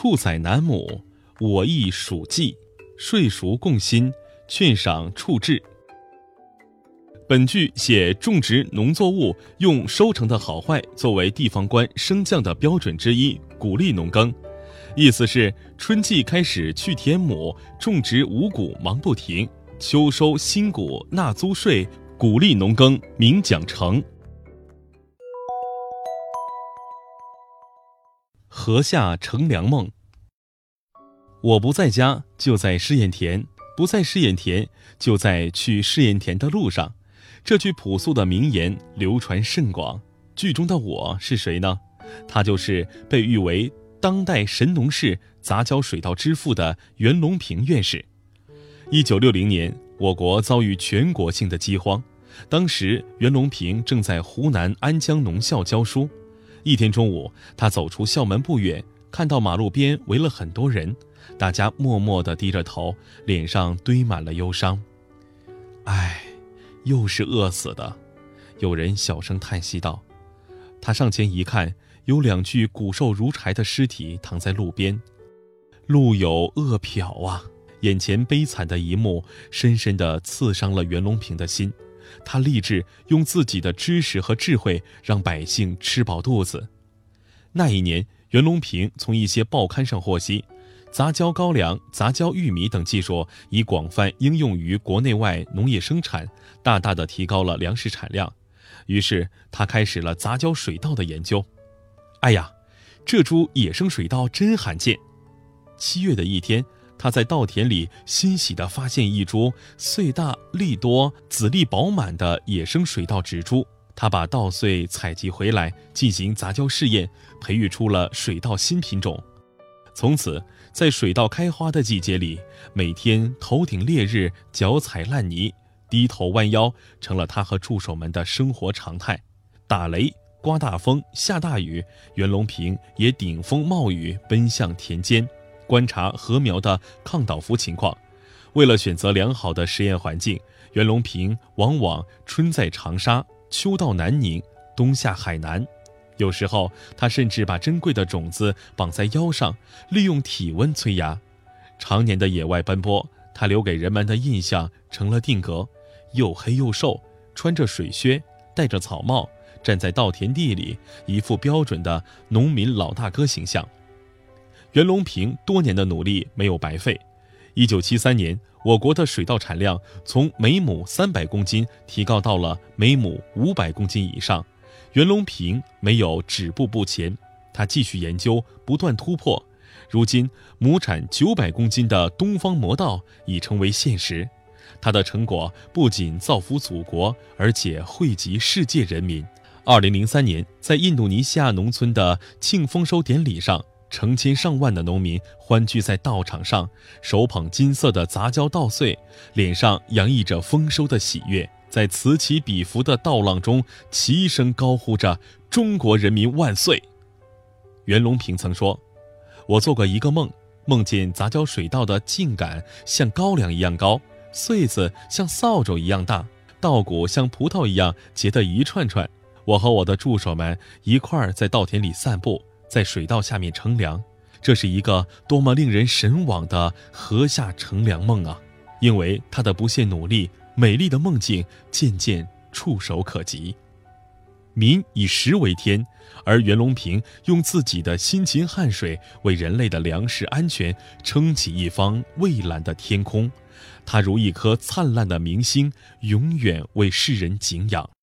畜宰南亩，我亦属稷，税熟共薪，劝赏处置。本句写种植农作物用收成的好坏作为地方官升降的标准之一，鼓励农耕。意思是春季开始去田亩，种植五谷忙不停；秋收新谷，纳租税，鼓励农耕，明奖惩。禾下乘凉梦。我不在家，就在试验田；不在试验田，就在去试验田的路上。这句朴素的名言流传甚广。剧中的我是谁呢？他就是被誉为当代神农氏杂交水稻之父的袁隆平院士。一九六零年，我国遭遇全国性的饥荒，当时袁隆平正在湖南安江农校教书。一天中午，他走出校门不远，看到马路边围了很多人，大家默默地低着头，脸上堆满了忧伤。唉。又是饿死的，有人小声叹息道：“他上前一看，有两具骨瘦如柴的尸体躺在路边，路有饿殍啊！”眼前悲惨的一幕，深深地刺伤了袁隆平的心。他立志用自己的知识和智慧，让百姓吃饱肚子。那一年，袁隆平从一些报刊上获悉。杂交高粱、杂交玉米等技术已广泛应用于国内外农业生产，大大的提高了粮食产量。于是他开始了杂交水稻的研究。哎呀，这株野生水稻真罕见！七月的一天，他在稻田里欣喜地发现一株穗大粒多、籽粒饱满的野生水稻植株。他把稻穗采集回来进行杂交试验，培育出了水稻新品种。从此，在水稻开花的季节里，每天头顶烈日，脚踩烂泥，低头弯腰，成了他和助手们的生活常态。打雷、刮大风、下大雨，袁隆平也顶风冒雨奔向田间，观察禾苗的抗倒伏情况。为了选择良好的实验环境，袁隆平往往春在长沙，秋到南宁，冬下海南。有时候，他甚至把珍贵的种子绑在腰上，利用体温催芽。常年的野外奔波，他留给人们的印象成了定格：又黑又瘦，穿着水靴，戴着草帽，站在稻田地里，一副标准的农民老大哥形象。袁隆平多年的努力没有白费。一九七三年，我国的水稻产量从每亩三百公斤提高到了每亩五百公斤以上。袁隆平没有止步不前，他继续研究，不断突破。如今，亩产九百公斤的东方魔稻已成为现实。他的成果不仅造福祖国，而且惠及世界人民。二零零三年，在印度尼西亚农村的庆丰收典礼上，成千上万的农民欢聚在稻场上，手捧金色的杂交稻穗，脸上洋溢着丰收的喜悦。在此起彼伏的稻浪中，齐声高呼着“中国人民万岁”。袁隆平曾说：“我做过一个梦，梦见杂交水稻的茎秆像高粱一样高，穗子像扫帚一样大，稻谷像葡萄一样结得一串串。我和我的助手们一块儿在稻田里散步，在水稻下面乘凉。这是一个多么令人神往的禾下乘凉梦啊！因为他的不懈努力。”美丽的梦境渐渐触手可及，民以食为天，而袁隆平用自己的辛勤汗水为人类的粮食安全撑起一方蔚蓝的天空，他如一颗灿烂的明星，永远为世人敬仰。